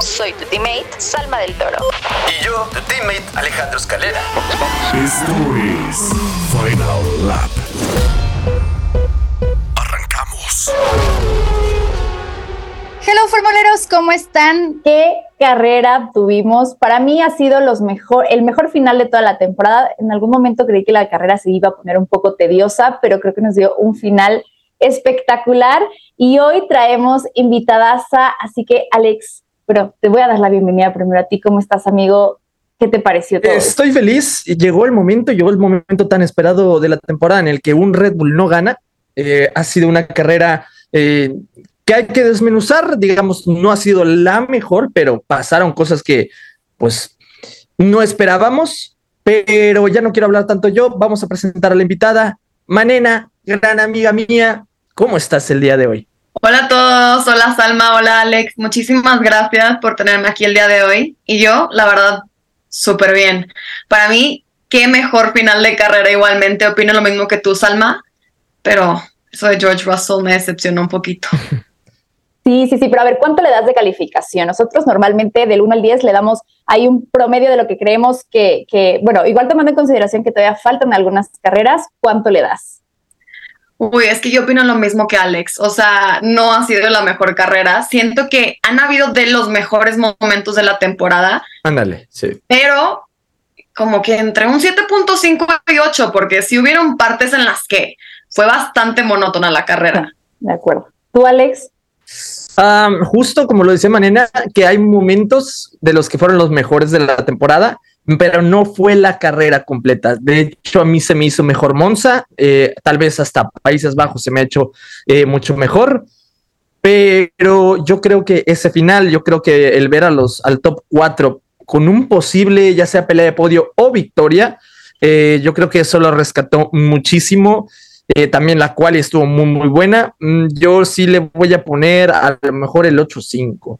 Soy tu teammate, Salma del Toro. Y yo, tu teammate, Alejandro Escalera. Esto es Final Lap. Arrancamos. Hello formuleros, ¿cómo están? ¿Qué carrera tuvimos? Para mí ha sido los mejor, el mejor final de toda la temporada. En algún momento creí que la carrera se iba a poner un poco tediosa, pero creo que nos dio un final espectacular. Y hoy traemos invitadaza, así que Alex, pero te voy a dar la bienvenida primero a ti. ¿Cómo estás, amigo? ¿Qué te pareció todo? Estoy feliz. Llegó el momento, llegó el momento tan esperado de la temporada en el que un Red Bull no gana. Eh, ha sido una carrera eh, que hay que desmenuzar. Digamos, no ha sido la mejor, pero pasaron cosas que, pues, no esperábamos. Pero ya no quiero hablar tanto yo. Vamos a presentar a la invitada, Manena, gran amiga mía. ¿Cómo estás el día de hoy? Hola a todos, hola Salma, hola Alex, muchísimas gracias por tenerme aquí el día de hoy. Y yo, la verdad, súper bien. Para mí, qué mejor final de carrera igualmente. Opino lo mismo que tú, Salma, pero eso de George Russell me decepcionó un poquito. Sí, sí, sí, pero a ver, ¿cuánto le das de calificación? Nosotros normalmente del 1 al 10 le damos ahí un promedio de lo que creemos que, que, bueno, igual tomando en consideración que todavía faltan algunas carreras, ¿cuánto le das? Uy, es que yo opino lo mismo que Alex. O sea, no ha sido la mejor carrera. Siento que han habido de los mejores momentos de la temporada. Ándale, sí. Pero como que entre un 7.5 y 8, porque sí hubieron partes en las que fue bastante monótona la carrera. De acuerdo. ¿Tú, Alex? Um, justo como lo decía Manena, que hay momentos de los que fueron los mejores de la temporada, pero no fue la carrera completa. De hecho, a mí se me hizo mejor Monza, eh, tal vez hasta Países Bajos se me ha hecho eh, mucho mejor, pero yo creo que ese final, yo creo que el ver a los al top 4 con un posible, ya sea pelea de podio o victoria, eh, yo creo que eso lo rescató muchísimo. Eh, también la cual estuvo muy, muy buena. Mm, yo sí le voy a poner a lo mejor el 8-5.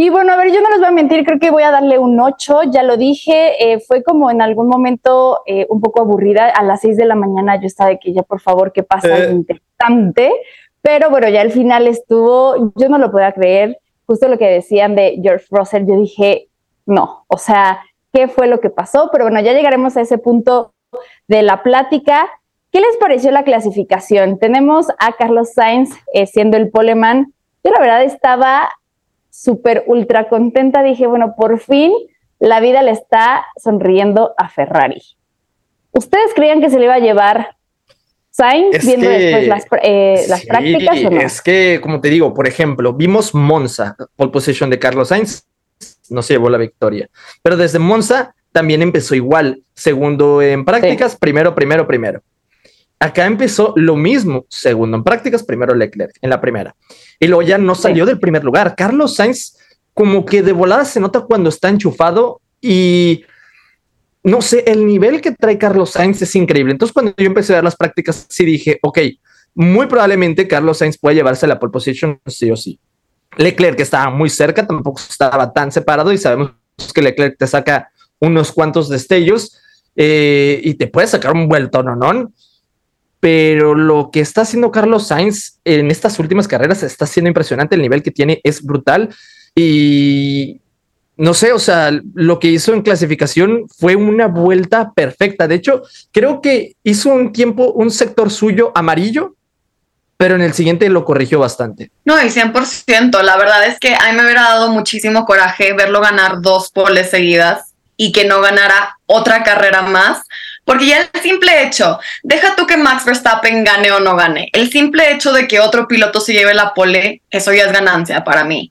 Y bueno, a ver, yo no les voy a mentir, creo que voy a darle un 8, ya lo dije, eh, fue como en algún momento eh, un poco aburrida, a las 6 de la mañana yo estaba de que ya por favor, ¿qué pasa? Eh. Interesante, pero bueno, ya al final estuvo, yo no lo podía creer, justo lo que decían de George Russell, yo dije, no, o sea, ¿qué fue lo que pasó? Pero bueno, ya llegaremos a ese punto de la plática. ¿Qué les pareció la clasificación? Tenemos a Carlos Sainz eh, siendo el poleman. Yo la verdad estaba súper ultra contenta. Dije, bueno, por fin la vida le está sonriendo a Ferrari. ¿Ustedes creían que se le iba a llevar Sainz Es viendo que- después las, eh, las Sí, prácticas o no? Es que, como te digo, por ejemplo, vimos Monza, pole position de Carlos Sainz, no se llevó la victoria, pero desde Monza también empezó igual, segundo en prácticas, primero, primero, primero. Acá empezó lo mismo, segundo en prácticas, primero Leclerc en la primera. Y luego ya no salió del primer lugar. Carlos Sainz, como que de volada se nota cuando está enchufado y no sé, el nivel que trae Carlos Sainz es increíble. Entonces, cuando yo empecé a ver las prácticas, sí dije, ok, muy probablemente Carlos Sainz puede llevarse la pole position sí o sí. Leclerc, que estaba muy cerca, tampoco estaba tan separado y sabemos que Leclerc te saca unos cuantos destellos eh, y te puede sacar un vuelto, ¿no? ¿no? Pero lo que está haciendo Carlos Sainz en estas últimas carreras está siendo impresionante. El nivel que tiene es brutal y no sé, o sea, lo que hizo en clasificación fue una vuelta perfecta. De hecho, creo que hizo un tiempo, un sector suyo amarillo, pero en el siguiente lo corrigió bastante. No, y 100%. La verdad es que a mí me hubiera dado muchísimo coraje verlo ganar dos poles seguidas y que no ganara otra carrera más, porque ya el simple hecho, deja tú que Max Verstappen gane o no gane, el simple hecho de que otro piloto se lleve la pole, eso ya es ganancia para mí.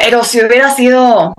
Pero si hubiera sido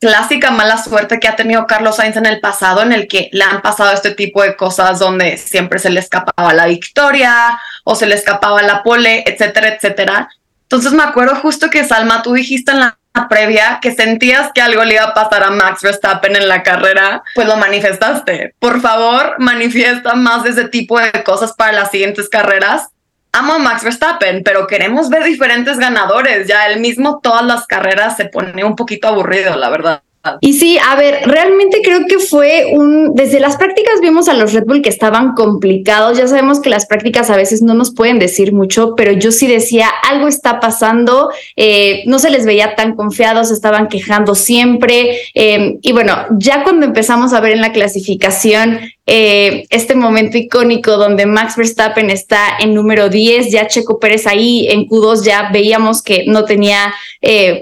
clásica mala suerte que ha tenido Carlos Sainz en el pasado, en el que le han pasado este tipo de cosas donde siempre se le escapaba la victoria o se le escapaba la pole, etcétera, etcétera. Entonces me acuerdo justo que Salma, tú dijiste en la previa que sentías que algo le iba a pasar a Max Verstappen en la carrera, pues lo manifestaste. Por favor, manifiesta más de ese tipo de cosas para las siguientes carreras amo a Max Verstappen, pero queremos ver diferentes ganadores. Ya el mismo todas las carreras se pone un poquito aburrido, la verdad. Y sí, a ver, realmente creo que fue un, desde las prácticas vimos a los Red Bull que estaban complicados, ya sabemos que las prácticas a veces no nos pueden decir mucho, pero yo sí decía, algo está pasando, eh, no se les veía tan confiados, estaban quejando siempre, eh, y bueno, ya cuando empezamos a ver en la clasificación eh, este momento icónico donde Max Verstappen está en número 10, ya Checo Pérez ahí en Q2 ya veíamos que no tenía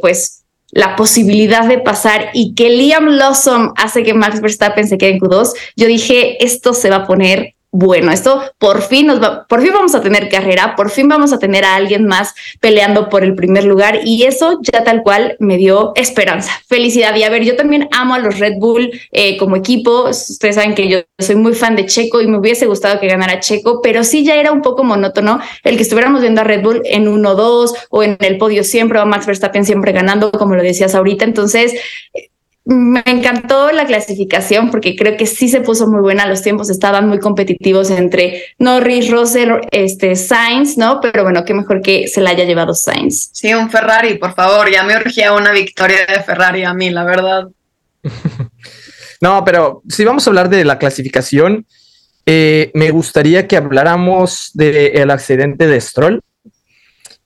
pues la posibilidad de pasar y que Liam Lawson hace que Max Verstappen se quede en Q2, yo dije, esto se va a poner bueno, esto por fin nos va, por fin vamos a tener carrera, por fin vamos a tener a alguien más peleando por el primer lugar y eso ya tal cual me dio esperanza, felicidad. Y a ver, yo también amo a los Red Bull eh, como equipo. Ustedes saben que yo soy muy fan de Checo y me hubiese gustado que ganara Checo, pero sí ya era un poco monótono el que estuviéramos viendo a Red Bull en 1-2 o en el podio siempre o a Max Verstappen siempre ganando, como lo decías ahorita. Entonces, me encantó la clasificación porque creo que sí se puso muy buena. Los tiempos estaban muy competitivos entre Norris, Russell, este, Sainz, ¿no? Pero bueno, qué mejor que se la haya llevado Sainz. Sí, un Ferrari, por favor. Ya me urgía una victoria de Ferrari a mí, la verdad. no, pero si vamos a hablar de la clasificación, eh, me gustaría que habláramos del accidente de Stroll.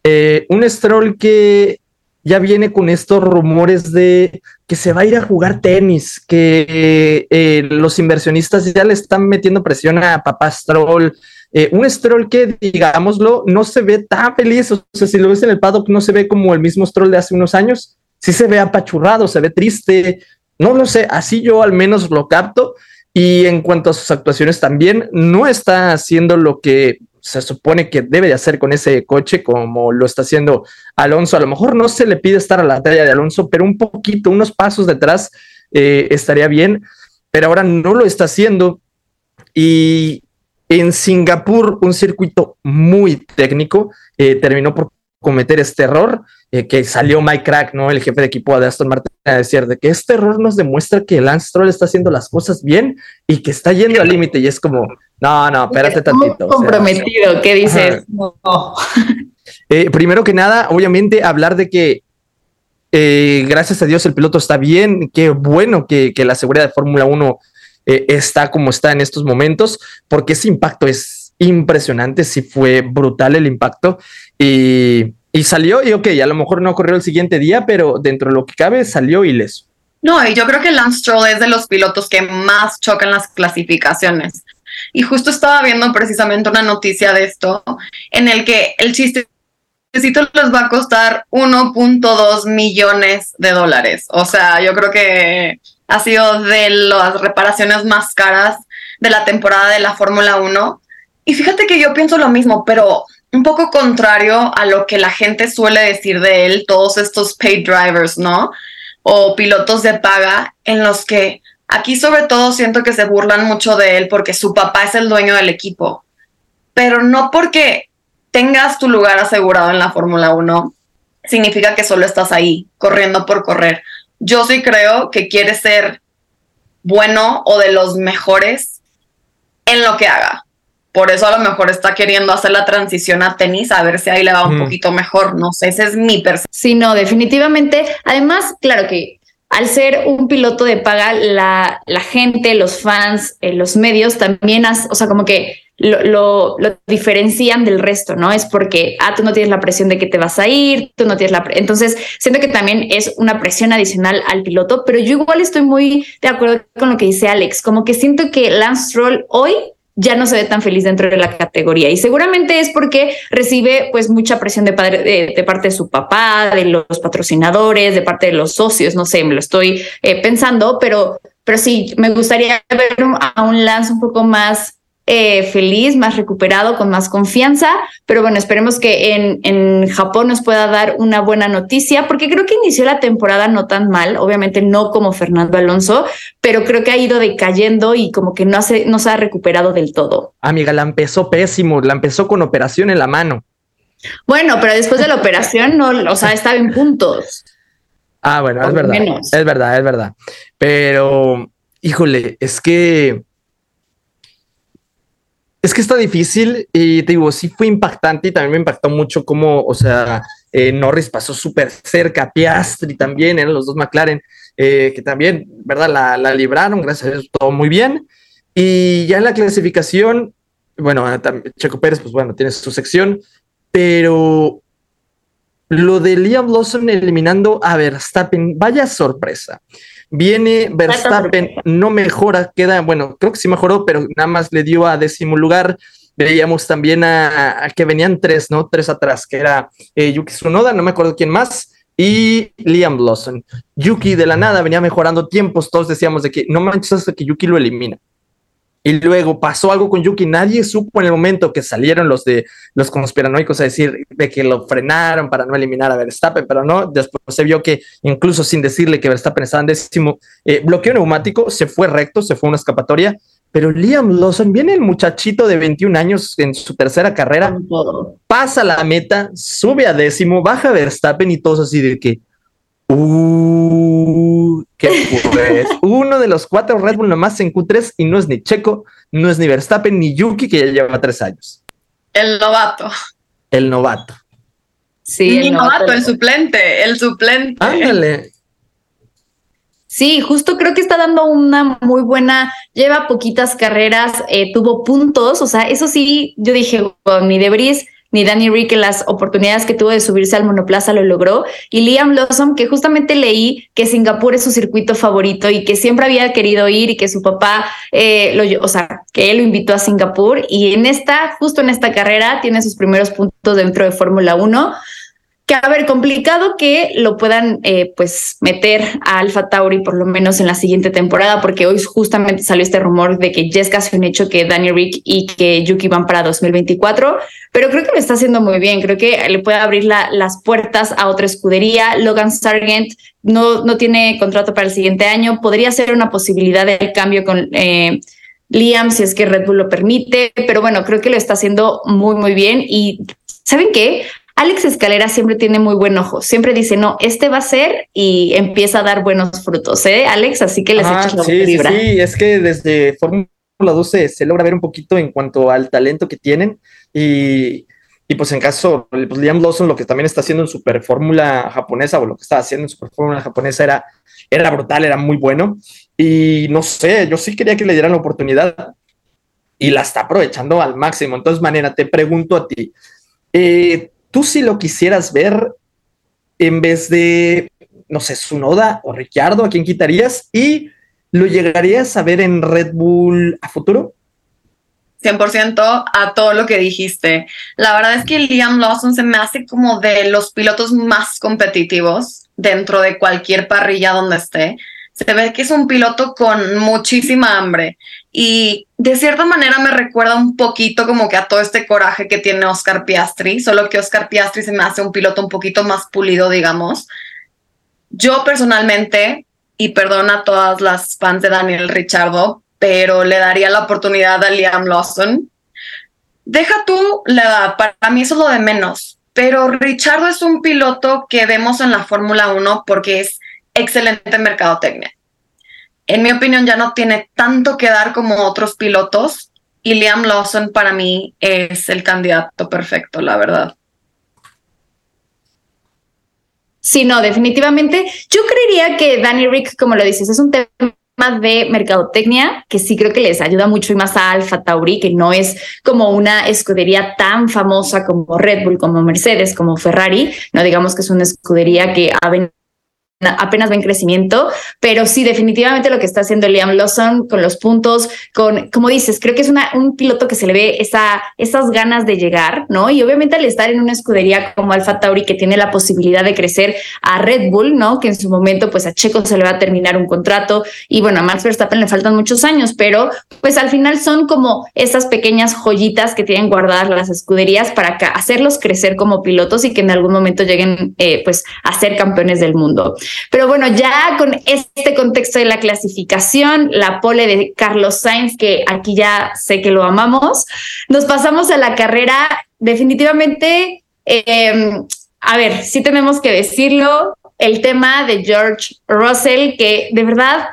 Eh, un Stroll que ya viene con estos rumores de que se va a ir a jugar tenis, que eh, los inversionistas ya le están metiendo presión a papá Stroll. Eh, un Stroll que, digámoslo, no se ve tan feliz. O sea, si lo ves en el paddock, no se ve como el mismo Stroll de hace unos años. Sí se ve apachurrado, se ve triste. No lo sé, así yo al menos lo capto. Y en cuanto a sus actuaciones también, no está haciendo lo que se supone que debe de hacer con ese coche como lo está haciendo Alonso. A lo mejor no se le pide estar a la talla de Alonso, pero un poquito, unos pasos detrás eh, estaría bien, pero ahora no lo está haciendo. Y en Singapur, un circuito muy técnico, eh, terminó por cometer este error, eh, que salió Mike Crack, ¿no? El jefe de equipo de Aston Martin, a decir de que este error nos demuestra que Lance Stroll está haciendo las cosas bien y que está yendo al límite. Y es como, no, no, espérate tantito. comprometido, ¿qué dices? Eh, primero que nada, obviamente, hablar de que eh, gracias a Dios el piloto está bien, qué bueno que, que la seguridad de Fórmula 1 está como está en estos momentos, porque ese impacto es impresionante, sí fue brutal el impacto y, y salió y ok, a lo mejor no ocurrió el siguiente día, pero dentro de lo que cabe salió ileso. No, y yo creo que Lance Stroll es de los pilotos que más chocan las clasificaciones. Y justo estaba viendo precisamente una noticia de esto, en el que el chistecito les va a costar 1.2 millones de dólares. O sea, yo creo que ha sido de las reparaciones más caras de la temporada de la Fórmula 1. Y fíjate que yo pienso lo mismo, pero un poco contrario a lo que la gente suele decir de él, todos estos paid drivers, ¿no? O pilotos de paga, en los que aquí sobre todo siento que se burlan mucho de él porque su papá es el dueño del equipo, pero no porque tengas tu lugar asegurado en la Fórmula 1, significa que solo estás ahí, corriendo por correr. Yo sí creo que quieres ser bueno o de los mejores en lo que haga por eso a lo mejor está queriendo hacer la transición a tenis, a ver si ahí le va un poquito mejor. No sé, ese es mi percepción. Sí, no, definitivamente. Además, claro que al ser un piloto de paga, la, la gente, los fans, eh, los medios también, o sea, como que lo, lo, diferencian del resto, ¿no? Es porque, ah, tú no tienes la presión de que te vas a ir, tú no tienes la... Entonces, siento que también es una presión adicional al piloto, pero yo igual estoy muy de acuerdo con lo que dice Alex, como que siento que Lance Stroll hoy ya no se ve tan feliz dentro de la categoría. Y seguramente es porque recibe pues mucha presión de, parte de su papá, de los patrocinadores, de parte de los socios, no sé, me lo estoy eh, pensando, pero, pero sí, me gustaría ver a un Lance un poco más eh, feliz, más recuperado, con más confianza. Pero bueno, esperemos que en, en, Japón nos pueda dar una buena noticia, porque creo que inició la temporada no tan mal, obviamente no como Fernando Alonso, pero creo que ha ido decayendo y como que no, hace, no se ha recuperado del todo. Amiga, la empezó pésimo, la empezó con operación en la mano. Bueno, pero después de la operación, no, o sea, estaba en puntos. Ah, bueno, es verdad. Es verdad, es verdad. Pero, híjole, es que es que está difícil y te digo, sí fue impactante y también me impactó mucho cómo, o sea, eh, Norris pasó súper cerca, Piastri también, eran los dos McLaren, eh, que también, ¿verdad? La, la, libraron, gracias a Dios, todo muy bien. Y ya en la clasificación, bueno, Checo Pérez, pues bueno, tiene su sección, pero lo de Liam Lawson eliminando a Verstappen, vaya sorpresa. Viene Verstappen, no mejora, queda, bueno, creo que sí mejoró, pero nada más le dio a décimo lugar. Veíamos también a, que venían tres, ¿no? Tres atrás, que era eh, Yuki Tsunoda, no me acuerdo quién más, y Liam Lawson. Yuki de la nada venía mejorando tiempos, todos decíamos de que no manches hasta que Yuki lo elimina. Y luego pasó algo con Yuki. Nadie supo en el momento que salieron los de los conspiranoicos a decir de que lo frenaron para no eliminar a Verstappen, pero no. Después se vio que incluso sin decirle que Verstappen estaba en décimo, eh, bloqueo neumático, se fue recto, se fue una escapatoria. Pero Liam Lawson, viene el muchachito de 21 años en su tercera carrera, pasa la meta, sube a décimo, baja Verstappen y todos así de que, Uh, qué pues. Uno de los cuatro Red Bull nomás en Q3 y no es ni Checo, no es ni Verstappen ni Yuki, que ya lleva tres años. El novato. El novato. Sí, el novato, el suplente, el suplente. Ándale. Sí, justo creo que está dando una muy buena, lleva poquitas carreras, eh, tuvo puntos, o sea, eso sí, yo dije, ni Debris ni Danny Rick en las oportunidades que tuvo de subirse al monoplaza lo logró. Y Liam Lawson, que justamente leí que Singapur es su circuito favorito y que siempre había querido ir y que su papá, eh, lo, o sea, que él lo invitó a Singapur. Y en esta, justo en esta carrera, tiene sus primeros puntos dentro de Fórmula 1 que a ver, complicado que lo puedan eh, pues meter a Alfa Tauri por lo menos en la siguiente temporada, porque hoy justamente salió este rumor de que ya es casi un hecho que Daniel Rick y que Yuki van para 2024, pero creo que lo está haciendo muy bien, creo que le puede abrir las puertas a otra escudería. Logan Sargent no, no tiene contrato para el siguiente año, podría ser una posibilidad de cambio con... Eh, Liam, si es que Red Bull lo permite, pero bueno, creo que lo está haciendo muy, muy bien. Y ¿saben qué? Alex Escalera siempre tiene muy buen ojo, siempre dice, no, este va a ser y empieza a dar buenos frutos, ¿eh, Alex? Así que les ah, la sí, sí, sí, es que desde Fórmula 12 se logra ver un poquito en cuanto al talento que tienen y, y pues en caso, pues Liam Lawson lo que también está haciendo en Super Fórmula japonesa o lo que estaba haciendo en Super Fórmula japonesa era, era brutal, era muy bueno y no sé, yo sí quería que le dieran la oportunidad y la está aprovechando al máximo. Entonces, Manera, te pregunto a ti, eh, tú si lo quisieras ver en vez de, no sé, Sunoda o Ricciardo, ¿a quién quitarías? ¿Y lo llegarías a ver en Red Bull a futuro? 100% a todo lo que dijiste. La verdad es que Liam Lawson se me hace como de los pilotos más competitivos dentro de cualquier parrilla donde esté. Se ve que es un piloto con muchísima hambre y de cierta manera me recuerda un poquito como que a todo este coraje que tiene Oscar Piastri, solo que Oscar Piastri se me hace un piloto un poquito más pulido, digamos. Yo personalmente, y perdona a todas las fans de Daniel Richardo, pero le daría la oportunidad a Liam Lawson. Deja tú la edad, para mí eso es lo de menos, pero Richardo es un piloto que vemos en la Fórmula 1 porque es excelente mercadotecnia en mi opinión, ya no tiene tanto que dar como otros pilotos. Y Liam Lawson para mí es el candidato perfecto, la verdad. Sí, no, definitivamente. Yo creería que Danny Rick, como lo dices, es un tema de mercadotecnia que sí creo que les ayuda mucho y más a Alfa Tauri, que no es como una escudería tan famosa como Red Bull, como Mercedes, como Ferrari, no digamos que es una escudería que ha venido apenas ven crecimiento, pero sí, definitivamente lo que está haciendo Liam Lawson con los puntos, con, como dices, creo que es una, un piloto que se le ve esa, esas ganas de llegar, ¿no? Y obviamente al estar en una escudería como Alfa Tauri que tiene la posibilidad de crecer a Red Bull, ¿no? Que en su momento, pues a Checo se le va a terminar un contrato y bueno, a Max Verstappen le faltan muchos años, pero pues al final son como esas pequeñas joyitas que tienen guardadas las escuderías para hacerlos crecer como pilotos y que en algún momento lleguen, eh, pues, a ser campeones del mundo. Pero bueno, ya con este contexto de la clasificación, la pole de Carlos Sainz, que aquí ya sé que lo amamos, nos pasamos a la carrera. Definitivamente, em, a ver, sí tenemos que decirlo, el tema de George Russell, que de verdad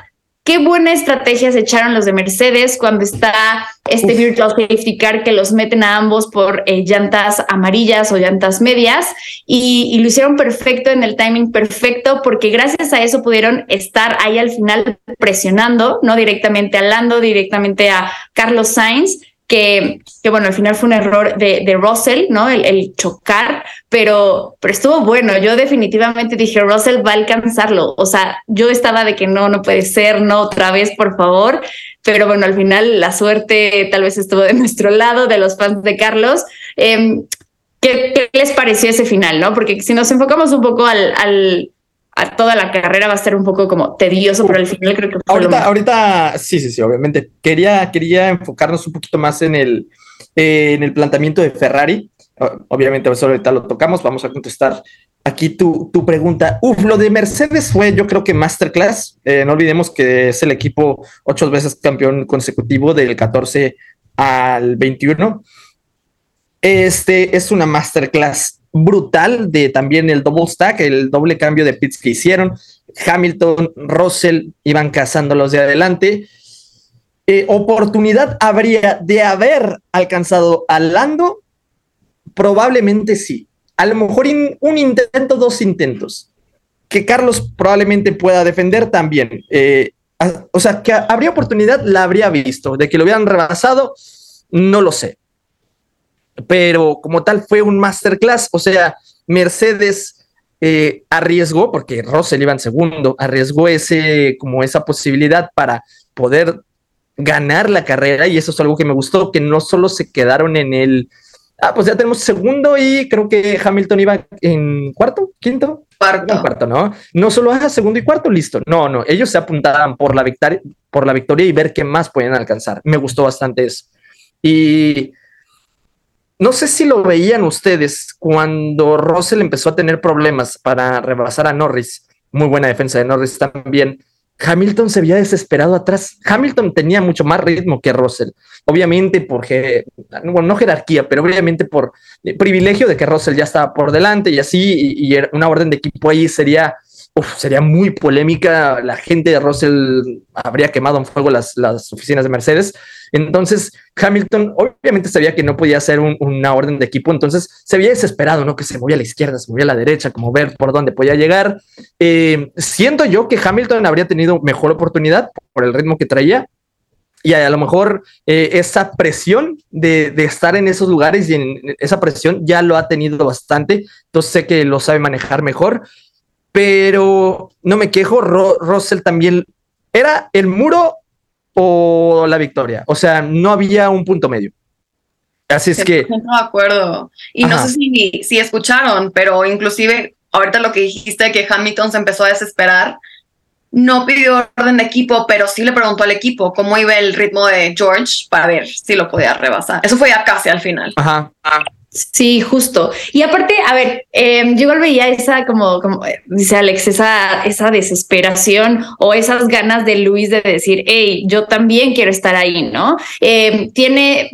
Qué buena estrategia se echaron los de Mercedes cuando está este virtual safety car que los meten a ambos por eh, llantas amarillas o llantas medias y, lo hicieron perfecto en el timing perfecto porque gracias a eso pudieron estar ahí al final presionando, no directamente a Lando, directamente a Carlos Sainz que, bueno, al final fue un error de, de Russell, ¿no? El, chocar, pero, pero estuvo bueno. Yo definitivamente dije, Russell va a alcanzarlo. O sea, yo estaba de que no, no puede ser, no otra vez, por favor. Pero bueno, al final la suerte tal vez estuvo de nuestro lado, de los fans de Carlos. Em, ¿qué, ¿qué, les pareció ese final, no? Porque si nos enfocamos un poco al a toda la carrera va a ser un poco como tedioso, pero al final creo que ahorita, ahorita sí, sí, sí, obviamente. Quería, quería enfocarnos un poquito más en el, eh, en el planteamiento de Ferrari. Obviamente, eso ahorita lo tocamos. Vamos a contestar aquí tu, tu pregunta. Uf, lo de Mercedes fue, yo creo que masterclass. Eh, no olvidemos que es el equipo ocho veces campeón consecutivo del 14 al 21. Este es una masterclass brutal de también el double stack, el doble cambio de pits que hicieron. Hamilton, Russell iban cazándolos de adelante. Eh, oportunidad habría de haber alcanzado a Lando, probablemente sí. A lo mejor un intento, dos intentos. Que Carlos probablemente pueda defender también. Eh, o sea, que habría oportunidad, la habría visto. De que lo hubieran rebasado, no lo sé pero como tal fue un masterclass, o sea, Mercedes eh, arriesgó, porque Russell iba en segundo, arriesgó ese, como esa posibilidad para poder ganar la carrera y eso es algo que me gustó, que no solo se quedaron en el, ah, pues ya tenemos segundo y creo que Hamilton iba en cuarto, quinto. Cuarto. cuarto, ¿no? No solo haga segundo y cuarto, listo. No, no, ellos se apuntaban por la victoria, por la victoria y ver qué más pueden alcanzar. Me gustó bastante eso. Y no sé si lo veían ustedes cuando Russell empezó a tener problemas para rebasar a Norris. Muy buena defensa de Norris también. Hamilton se había desesperado atrás. Hamilton tenía mucho más ritmo que Russell. Obviamente porque, bueno, no jerarquía, pero obviamente por privilegio de que Russell ya estaba por delante y así, y, una orden de equipo ahí sería, sería muy polémica. La gente de Russell habría quemado en fuego las, las oficinas de Mercedes. Entonces, Hamilton obviamente sabía que no podía hacer una orden de equipo, entonces se había desesperado, ¿no? Que se movía a la izquierda, se movía a la derecha, como ver por dónde podía llegar. Eh, siento yo que Hamilton habría tenido mejor oportunidad por el ritmo que traía, y a lo mejor eh, esa presión de, estar en esos lugares y en esa presión ya lo ha tenido bastante, entonces sé que lo sabe manejar mejor, pero no me quejo, Russell también era el muro o la victoria. O sea, no había un punto medio. Así es que... No de acuerdo. Y no sé si, si escucharon, pero inclusive ahorita lo que dijiste que Hamilton se empezó a desesperar, no pidió orden de equipo, pero sí le preguntó al equipo cómo iba el ritmo de George para ver si lo podía rebasar. Eso fue ya casi al final. Ajá. Sí, justo. Y aparte, a ver, em, yo igual veía esa, como, como eh, dice Alex, esa, esa desesperación o esas ganas de Luis de decir, hey, yo también quiero estar ahí, ¿no? Em, tiene,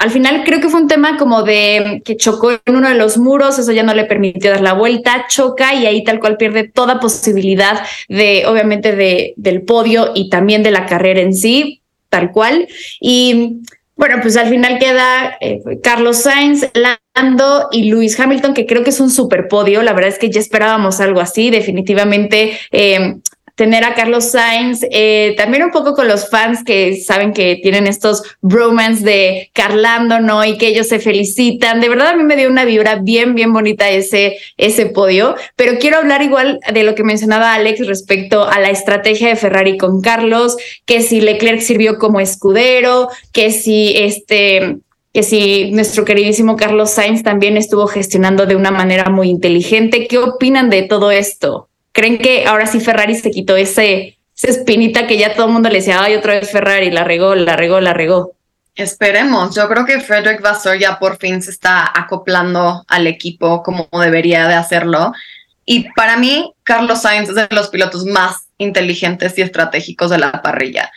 al final creo que fue un tema como de que chocó en uno de los muros, eso ya no le permitió dar la vuelta, choca y ahí tal cual pierde toda posibilidad de, obviamente, de, del podio y también de la carrera en sí, tal cual. Y bueno, pues al final queda eh, Carlos Sainz, Lando y Lewis Hamilton, que creo que es un super podio. La verdad es que ya esperábamos algo así. Definitivamente eh, tener a Carlos Sainz, eh, también un poco con los fans que saben que tienen estos bromance de Carlando, ¿no? Y que ellos se felicitan. De verdad a mí me dio una vibra bien, bien bonita ese, ese podio, pero quiero hablar igual de lo que mencionaba Alex respecto a la estrategia de Ferrari con Carlos, que si Leclerc sirvió como escudero, que si este que si nuestro queridísimo Carlos Sainz también estuvo gestionando de una manera muy inteligente. ¿Qué opinan de todo esto? ¿Creen que ahora sí Ferrari se quitó ese, esa espinita que ya todo el mundo le decía, ay, otra vez Ferrari, la regó, la regó, la regó? Esperemos, yo creo que Frederick Vasseur ya por fin se está acoplando al equipo como debería de hacerlo. Y para mí, Carlos Sainz es de los pilotos más inteligentes y estratégicos de la parrilla.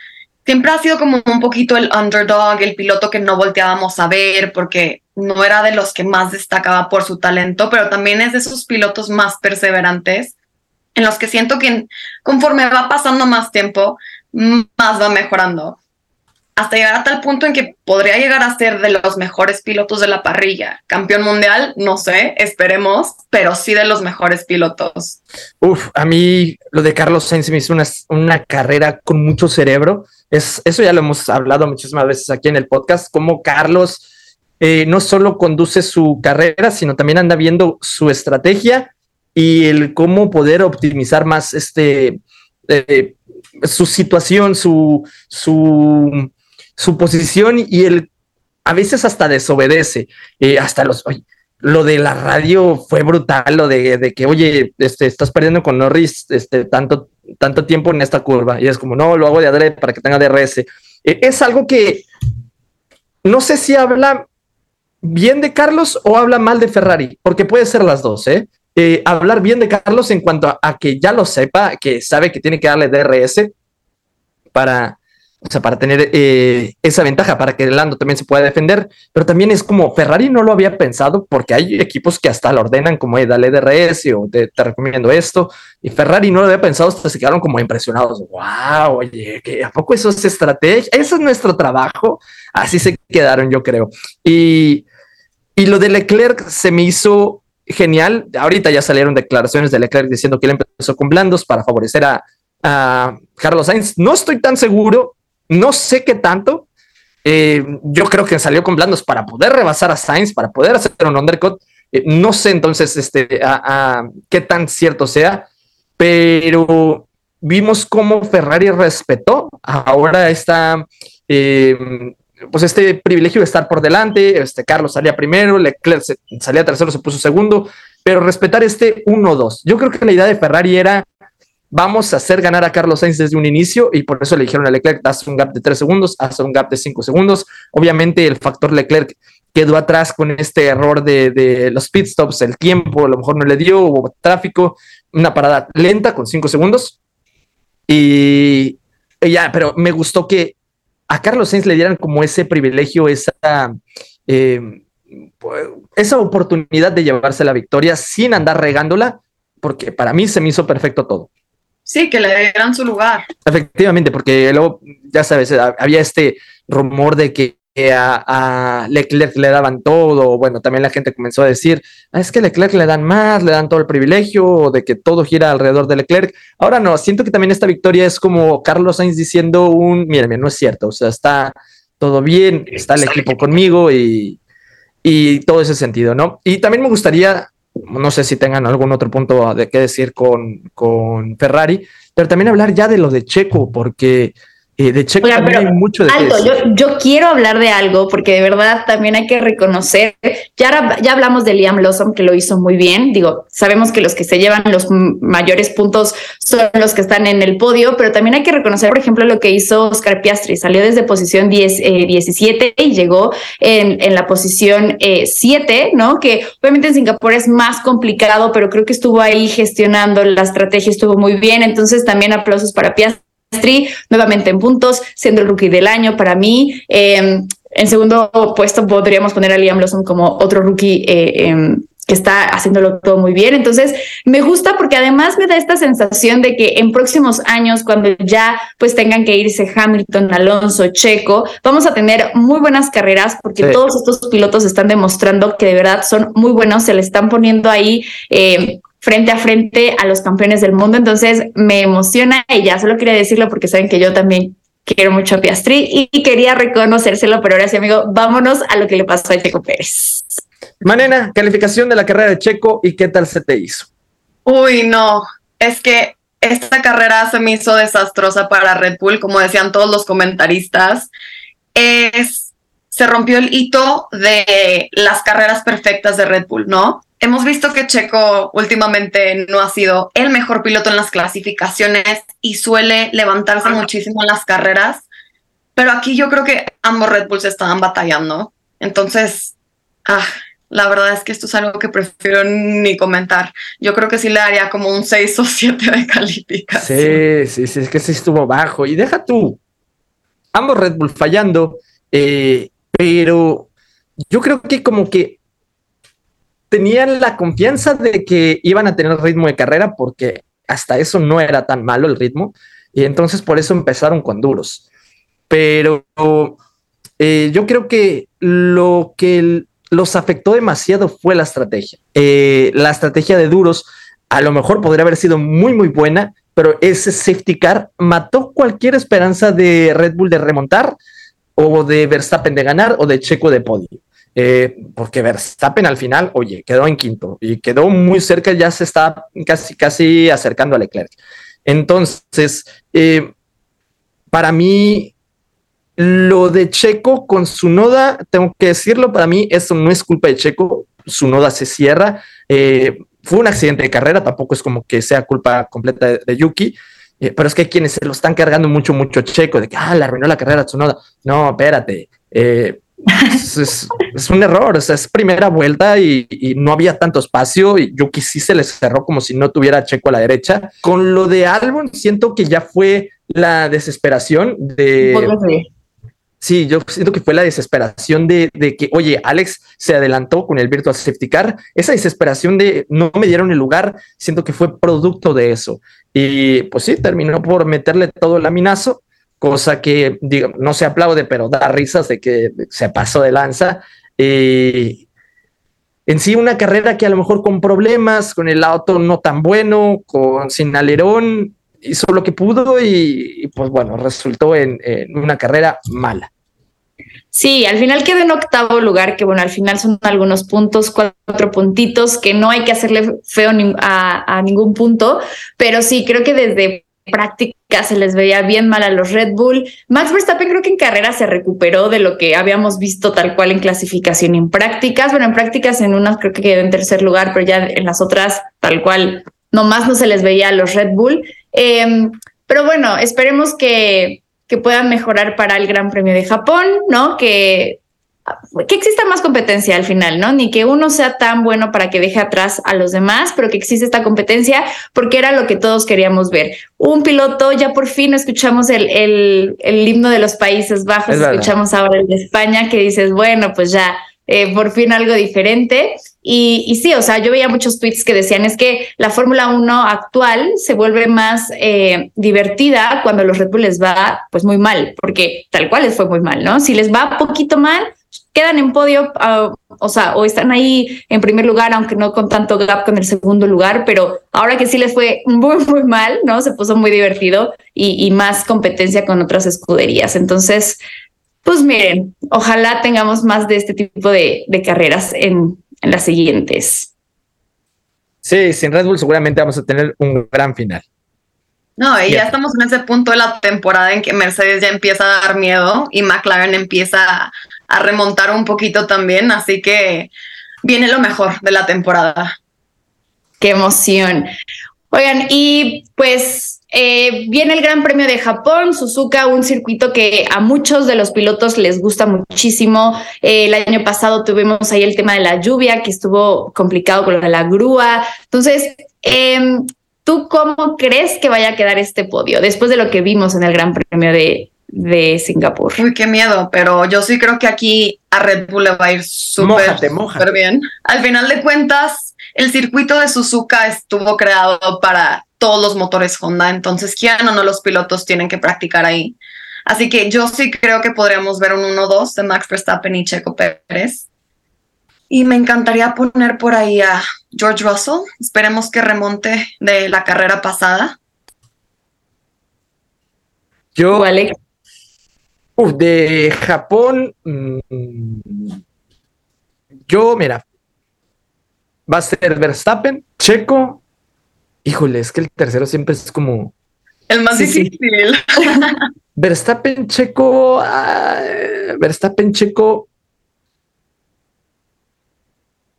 Siempre ha sido como un poquito el underdog, el piloto que no volteábamos a ver porque no era de los que más destacaba por su talento, pero también es de esos pilotos más perseverantes en los que siento que conforme va pasando más tiempo, más va mejorando. Hasta llegar a tal punto en que podría llegar a ser de los mejores pilotos de la parrilla. Campeón mundial, no sé, esperemos, pero sí de los mejores pilotos. Uf, a mí lo de Carlos Sainz me hizo una, una carrera con mucho cerebro. Es, eso ya lo hemos hablado muchísimas veces aquí en el podcast, como Carlos eh, no solo conduce su carrera, sino también anda viendo su estrategia y el cómo poder optimizar más este, eh, su situación, su, su, su, posición y el a veces hasta desobedece, eh, hasta los... lo de la radio fue brutal, lo de, que, oye, este, estás perdiendo con Norris este, tanto, tanto tiempo en esta curva. Y es como, no, lo hago de adrede para que tenga DRS. Eh, es algo que no sé si habla bien de Carlos o habla mal de Ferrari, porque puede ser las dos, ¿eh? Eh, hablar bien de Carlos en cuanto a, que ya lo sepa, que sabe que tiene que darle DRS para, o sea, para tener eh, esa ventaja, para que Lando también se pueda defender, pero también es como Ferrari no lo había pensado porque hay equipos que hasta lo ordenan como, dale DRS o te, recomiendo esto, y Ferrari no lo había pensado, hasta se quedaron como impresionados, wow, oye, ¿a poco eso es estrategia? Eso es nuestro trabajo, así se quedaron yo creo. Y, y lo de Leclerc se me hizo genial. Ahorita ya salieron declaraciones de Leclerc diciendo que él empezó con blandos para favorecer a, Carlos Sainz. No estoy tan seguro, no sé qué tanto. Eh, yo creo que salió con blandos para poder rebasar a Sainz, para poder hacer un undercut. Eh, no sé entonces este, qué tan cierto sea, pero vimos cómo Ferrari respetó ahora esta eh, pues este privilegio de estar por delante, este Carlos salía primero, Leclerc salía tercero, se puso segundo, pero respetar este 1-2. Yo creo que la idea de Ferrari era vamos a hacer ganar a Carlos Sainz desde un inicio y por eso le dijeron a Leclerc, haz un gap de 3 segundos, haz un gap de 5 segundos. Obviamente el factor Leclerc quedó atrás con este error de, los pit stops, el tiempo a lo mejor no le dio, hubo tráfico, una parada lenta con 5 segundos. Y, ya, pero me gustó que a Carlos Sainz le dieran como ese privilegio, esa, eh, esa oportunidad de llevarse la victoria sin andar regándola, porque para mí se me hizo perfecto todo. Sí, que le dieran su lugar. Efectivamente, porque luego, ya sabes, había este rumor de que a, Leclerc le daban todo, bueno, también la gente comenzó a decir, ah, es que Leclerc le dan más, le dan todo el privilegio, de que todo gira alrededor de Leclerc. Ahora no, siento que también esta victoria es como Carlos Sainz diciendo un, no es cierto, o sea, está todo bien, está el equipo conmigo y, y todo ese sentido, ¿no? Y también me gustaría, no sé si tengan algún otro punto de qué decir con, con Ferrari, pero también hablar ya de lo de Checo, porque eh, de Checo también hay mucho de algo, yo, yo, quiero hablar de algo porque de verdad también hay que reconocer, ya, ya hablamos de Liam Lawson que lo hizo muy bien, digo, sabemos que los que se llevan los mayores puntos son los que están en el podio, pero también hay que reconocer, por ejemplo, lo que hizo Oscar Piastri, salió desde posición 10, 17 eh, y llegó en, en la posición 7, eh, ¿no? Que obviamente en Singapur es más complicado, pero creo que estuvo ahí gestionando la estrategia, estuvo muy bien, entonces también aplausos para Piastri nuevamente en puntos, siendo el rookie del año para mí. Em, en segundo puesto podríamos poner a Liam Lawson como otro rookie eh, em, que está haciéndolo todo muy bien. Entonces, me gusta porque además me da esta sensación de que en próximos años, cuando ya pues tengan que irse Hamilton, Alonso, Checo, vamos a tener muy buenas carreras porque todos estos pilotos están demostrando que de verdad son muy buenos, se le están poniendo ahí. Eh, frente a frente a los campeones del mundo. Entonces me emociona y ya solo quería decirlo porque saben que yo también quiero mucho a Piastri y quería reconocérselo, pero ahora sí, amigo, vámonos a lo que le pasó a Checo Pérez. Manena, calificación de la carrera de Checo y qué tal se te hizo. Uy, no, es que esta carrera se me hizo desastrosa para Red Bull, como decían todos los comentaristas. Es, se rompió el hito de las carreras perfectas de Red Bull, ¿no? Hemos visto que Checo últimamente no ha sido el mejor piloto en las clasificaciones y suele levantarse muchísimo en las carreras, pero aquí yo creo que ambos Red Bulls estaban batallando. Entonces, ah, la verdad es que esto es algo que prefiero ni comentar. Yo creo que sí le daría como un 6 o 7 de calificación. Sí, sí, sí, es que sí estuvo bajo. Y deja tú, ambos Red Bull fallando, eh, pero yo creo que como que tenían la confianza de que iban a tener ritmo de carrera porque hasta eso no era tan malo el ritmo. Y entonces por eso empezaron con duros. Pero eh, yo creo que lo que los afectó demasiado fue la estrategia. Eh, la estrategia de duros a lo mejor podría haber sido muy, muy buena, pero ese safety car mató cualquier esperanza de Red Bull de remontar o de Verstappen de ganar o de Checo de podio. Eh, porque Verstappen al final, oye, quedó en quinto y quedó muy cerca, ya se está casi, casi acercando a Leclerc. Entonces, eh, para mí, lo de Checo con su noda, tengo que decirlo, para mí eso no es culpa de Checo, su noda se cierra. Eh, fue un accidente de carrera, tampoco es como que sea culpa completa de, Yuki, eh, pero es que hay quienes se lo están cargando mucho, mucho Checo, de que, ah, le arruinó la carrera su noda. No, espérate. Eh, es, un error, o sea, es primera vuelta y, y, no había tanto espacio y Yuki sí se le cerró como si no tuviera Checo a la derecha. Con lo de Albon siento que ya fue la desesperación de, Sí, yo siento que fue la desesperación de, que, oye, Alex se adelantó con el Virtual Safety Car. Esa desesperación de no me dieron el lugar, siento que fue producto de eso. Y pues sí, terminó por meterle todo el laminazo, cosa que digo, no se aplaude, pero da risas de que se pasó de lanza. Y en sí, una carrera que a lo mejor con problemas, con el auto no tan bueno, con sin alerón, hizo lo que pudo y, pues bueno, resultó en, una carrera mala. Sí, al final quedó en octavo lugar, que bueno, al final son algunos puntos, cuatro puntitos, que no hay que hacerle feo a, a ningún punto, pero sí, creo que desde práctica se les veía bien mal a los Red Bull. Max Verstappen creo que en carrera se recuperó de lo que habíamos visto tal cual en clasificación y en prácticas. Bueno, en prácticas en unas creo que quedó en tercer lugar, pero ya en las otras tal cual nomás no se les veía a los Red Bull. Em, pero bueno, esperemos que, que, puedan mejorar para el Gran Premio de Japón, ¿no? Que, que exista más competencia al final, ¿no? Ni que uno sea tan bueno para que deje atrás a los demás, pero que existe esta competencia porque era lo que todos queríamos ver. Un piloto, ya por fin escuchamos el, el, el himno de los Países Bajos, escuchamos ahora el de España, que dices, bueno, pues ya eh, por fin algo diferente. Y, sí, o sea, yo veía muchos tweets que decían es que la Fórmula 1 actual se vuelve más eh, divertida cuando los Red Bull les va pues muy mal, porque tal cual les fue muy mal, ¿no? Si les va poquito mal, quedan en podio, ah, o sea, o están ahí en primer lugar, aunque no con tanto gap con el segundo lugar, pero ahora que sí les fue muy, muy mal, ¿no? Se puso muy divertido y, y más competencia con otras escuderías. Entonces, pues miren, ojalá tengamos más de este tipo de, carreras en, las siguientes. Sí, sin Red Bull seguramente vamos a tener un gran final. No, y ya estamos en ese punto de la temporada en que Mercedes ya empieza a dar miedo y McLaren empieza a remontar un poquito también, así que viene lo mejor de la temporada. Qué emoción. Oigan, y pues eh, viene el Gran Premio de Japón, Suzuka, un circuito que a muchos de los pilotos les gusta muchísimo. Eh, el año pasado tuvimos ahí el tema de la lluvia, que estuvo complicado con la grúa. Entonces, em, ¿tú cómo crees que vaya a quedar este podio después de lo que vimos en el Gran Premio de, de Singapur. Uy, qué miedo, pero yo sí creo que aquí a Red Bull le va a ir súper bien. Al final de cuentas, el circuito de Suzuka estuvo creado para todos los motores Honda, entonces quieran o no los pilotos tienen que practicar ahí. Así que yo sí creo que podríamos ver un 1-2 de Max Verstappen y Checo Pérez. Y me encantaría poner por ahí a George Russell. Esperemos que remonte de la carrera pasada. Yo, Alex? Uf, de Japón, mm, yo, mira, va a ser Verstappen, Checo. Híjole, es que el tercero siempre es como El más Sí, sí. difícil. Verstappen, Checo, Verstappen, Checo,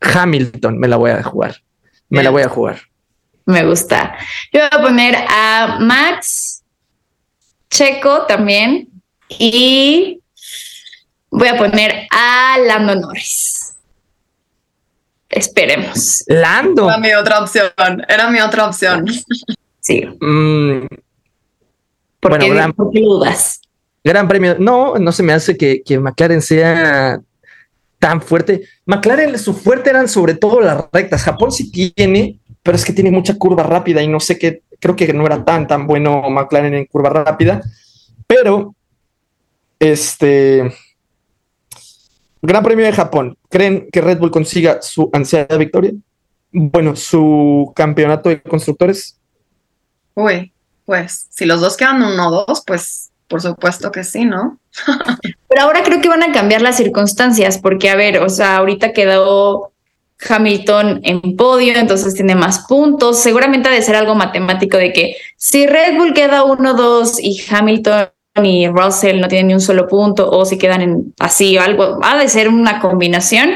Hamilton, me la voy a jugar. Me la voy a jugar. Me gusta. Yo voy a poner a Max, Checo también, y voy a poner a Lando Norris. Esperemos. Lando. Era mi otra opción. Era mi otra opción. Sí. Mm, ¿Por Bueno, qué, gran- por qué dudas? Gran premio. No, no se me hace que, que McLaren sea tan fuerte. McLaren, su fuerte eran sobre todo las rectas. Japón sí tiene, pero es que tiene mucha curva rápida y no sé qué, creo que no era tan, tan bueno McLaren en curva rápida. Pero, este, Gran Premio de Japón. ¿Creen que Red Bull consiga su ansiada victoria? Bueno, su campeonato de constructores. Uy, pues si los dos quedan 1-2, pues por supuesto que sí, ¿no? Pero ahora creo que van a cambiar las circunstancias, porque a ver, o sea, ahorita quedó Hamilton en podio, entonces tiene más puntos. Seguramente ha de ser algo matemático de que si Red Bull queda 1-2 y Hamilton y Russell no tienen ni un solo punto, o si quedan en así o algo, ha de ser una combinación.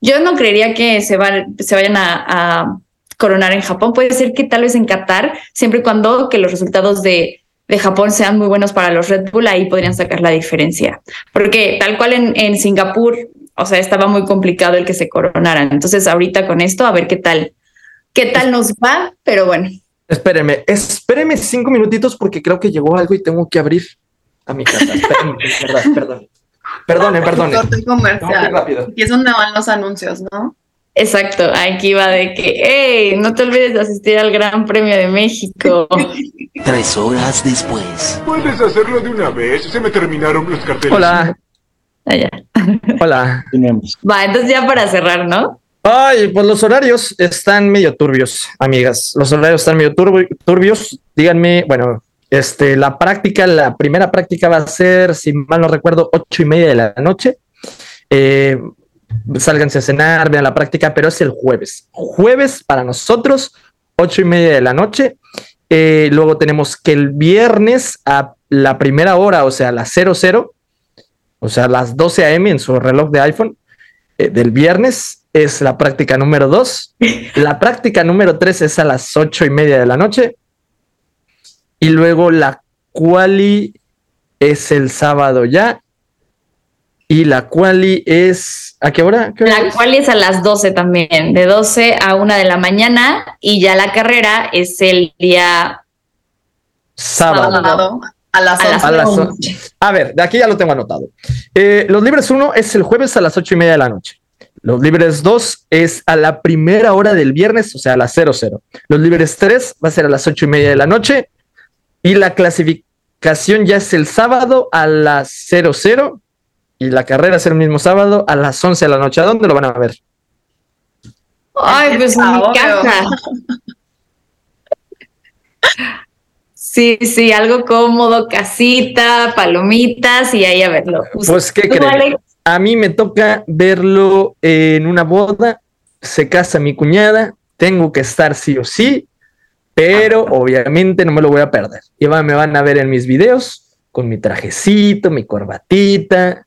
Yo no creería que se, van, se vayan a, a coronar en Japón. Puede ser que tal vez en Qatar, siempre y cuando que los resultados de, de Japón sean muy buenos para los Red Bull, ahí podrían sacar la diferencia. Porque tal cual en, en Singapur, o sea, estaba muy complicado el que se coronaran. Entonces, ahorita con esto, a ver qué tal, qué tal nos va, pero bueno. Espérenme, espérenme cinco minutitos porque creo que llegó algo y tengo que abrir a mi casa. Espérenme, es verdad, perdón. Perdonen, perdonen. Corte comercial. Rápido. Aquí es donde van los anuncios, ¿no? Exacto, aquí va de que, hey, no te olvides de asistir al Gran Premio de México. Tres horas después. Puedes hacerlo de una vez. Se me terminaron los carteles. Hola. Allá. Hola. Va, entonces ya para cerrar, ¿no? Ay, pues los horarios están medio turbios, amigas. Los horarios están medio turbi- turbios. Díganme, bueno, este, la práctica, la primera práctica va a ser, si mal no recuerdo, ocho y media de la noche. Eh, sálganse a cenar, vean la práctica, pero es el jueves. Jueves para nosotros, ocho y media de la noche. Eh, luego tenemos que el viernes a la primera hora, o sea, a las 00, o sea, a las 12 a.m. en su reloj de iPhone eh, del viernes es la práctica número 2. La práctica número 3 es a las 8 y media de la noche. Y luego la quali es el sábado ya. Y la quali es. ¿A qué hora? ¿Qué hora La es? cual es a las 12 también, de 12 a 1 de la mañana, y ya la carrera es el día Sábado. Sábado a las a las 11. A las 11. A ver, de aquí ya lo tengo anotado. Eh, los libres 1 es el jueves a las 8 y media de la noche. Los libres 2 es a la primera hora del viernes, o sea, a las 00. Los libres 3 va a ser a las 8 y media de la noche. Y la clasificación ya es el sábado a las 00. Y la carrera es el mismo sábado a las 11 de la noche. ¿A dónde lo van a ver? Ay, pues en mi casa. Sí, sí, algo cómodo, casita, palomitas y ahí a verlo. Pues, ¿qué. Alex? A mí me toca verlo en una boda, se casa mi cuñada, tengo que estar sí o sí, pero obviamente no me lo voy a perder. Y va- me van a ver en mis videos con mi trajecito, mi corbatita.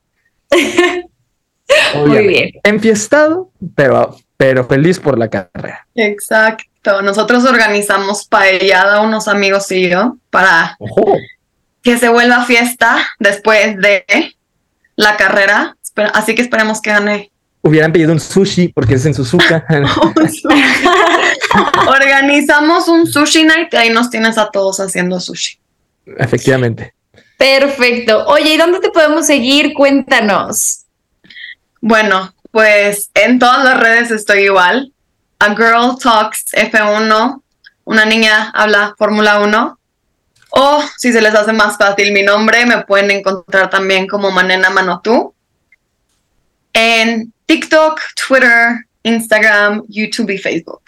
Muy bien. Enfiestado, pero, pero feliz por la carrera. Exacto. Nosotros organizamos paellada, unos amigos y yo, para Ojo. que se vuelva fiesta después de la carrera. Así que esperemos que gane. Hubieran pedido un sushi porque es en Suzuka. Organizamos un sushi night y ahí nos tienes a todos haciendo sushi. Efectivamente. Perfecto. Oye, ¿y dónde te podemos seguir? Cuéntanos. Bueno, pues en todas las redes estoy igual. A Girl Talks F1. Una niña habla Fórmula 1. O si se les hace más fácil mi nombre, me pueden encontrar también como Manena Manotú. En TikTok, Twitter, Instagram, YouTube y Facebook.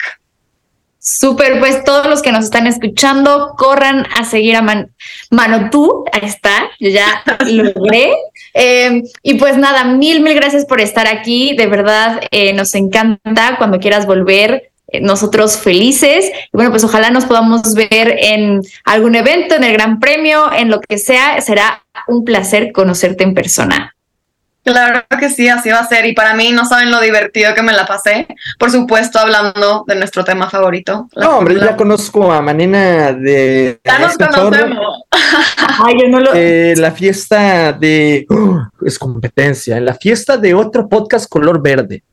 Súper, pues todos los que nos están escuchando, corran a seguir a Man Manotú. Ahí está, yo ya lo logré. Eh, y pues nada, mil, mil gracias por estar aquí. De verdad, eh, nos encanta cuando quieras volver. eh, nosotros felices. Y bueno, pues ojalá nos podamos ver en algún evento, en el Gran Premio, en lo que sea. Será un placer conocerte en persona. Claro que sí, así va a ser. Y para mí no saben lo divertido que me la pasé. Por supuesto, hablando de nuestro tema favorito. No, hombre, ya conozco a Manena de. Ya nos este conocemos. Ay, yo no lo. Eh, la fiesta de. Es competencia. En la fiesta de otro podcast color verde.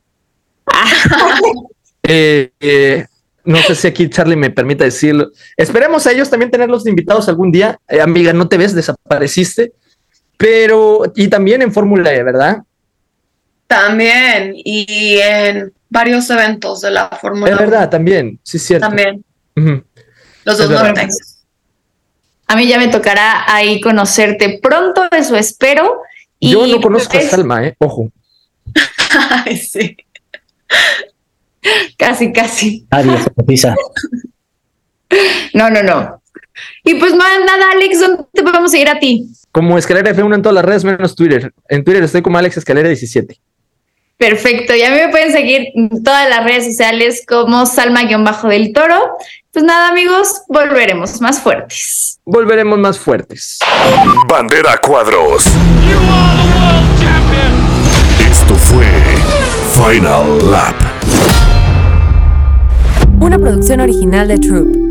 Eh, eh, no sé si aquí Charlie me permita decirlo. Esperemos a ellos también tenerlos de invitados algún día. Eh, amiga, no te ves, desapareciste. Pero, y también en Fórmula E, ¿verdad? También. Y en varios eventos de la Fórmula Es 1. verdad, también. Sí, es cierto. También. Los Es dos norteños. A mí ya me tocará ahí conocerte pronto, eso espero. Y Yo no conozco a pues, Salma, ¿eh? Ojo. Ay, sí. Casi, casi. Se cotiza. No, no, no. Y pues nada, Alex, ¿dónde te podemos seguir a ti? Como Escalera F1 en todas las redes, menos Twitter. En Twitter estoy como Alex Escalera 17. Perfecto, y a mí me pueden seguir en todas las redes sociales como Salma-del Toro. Pues nada, amigos, volveremos más fuertes. Volveremos más fuertes. Bandera Cuadros. Esto fue Final Lap. Una producción original de Troop.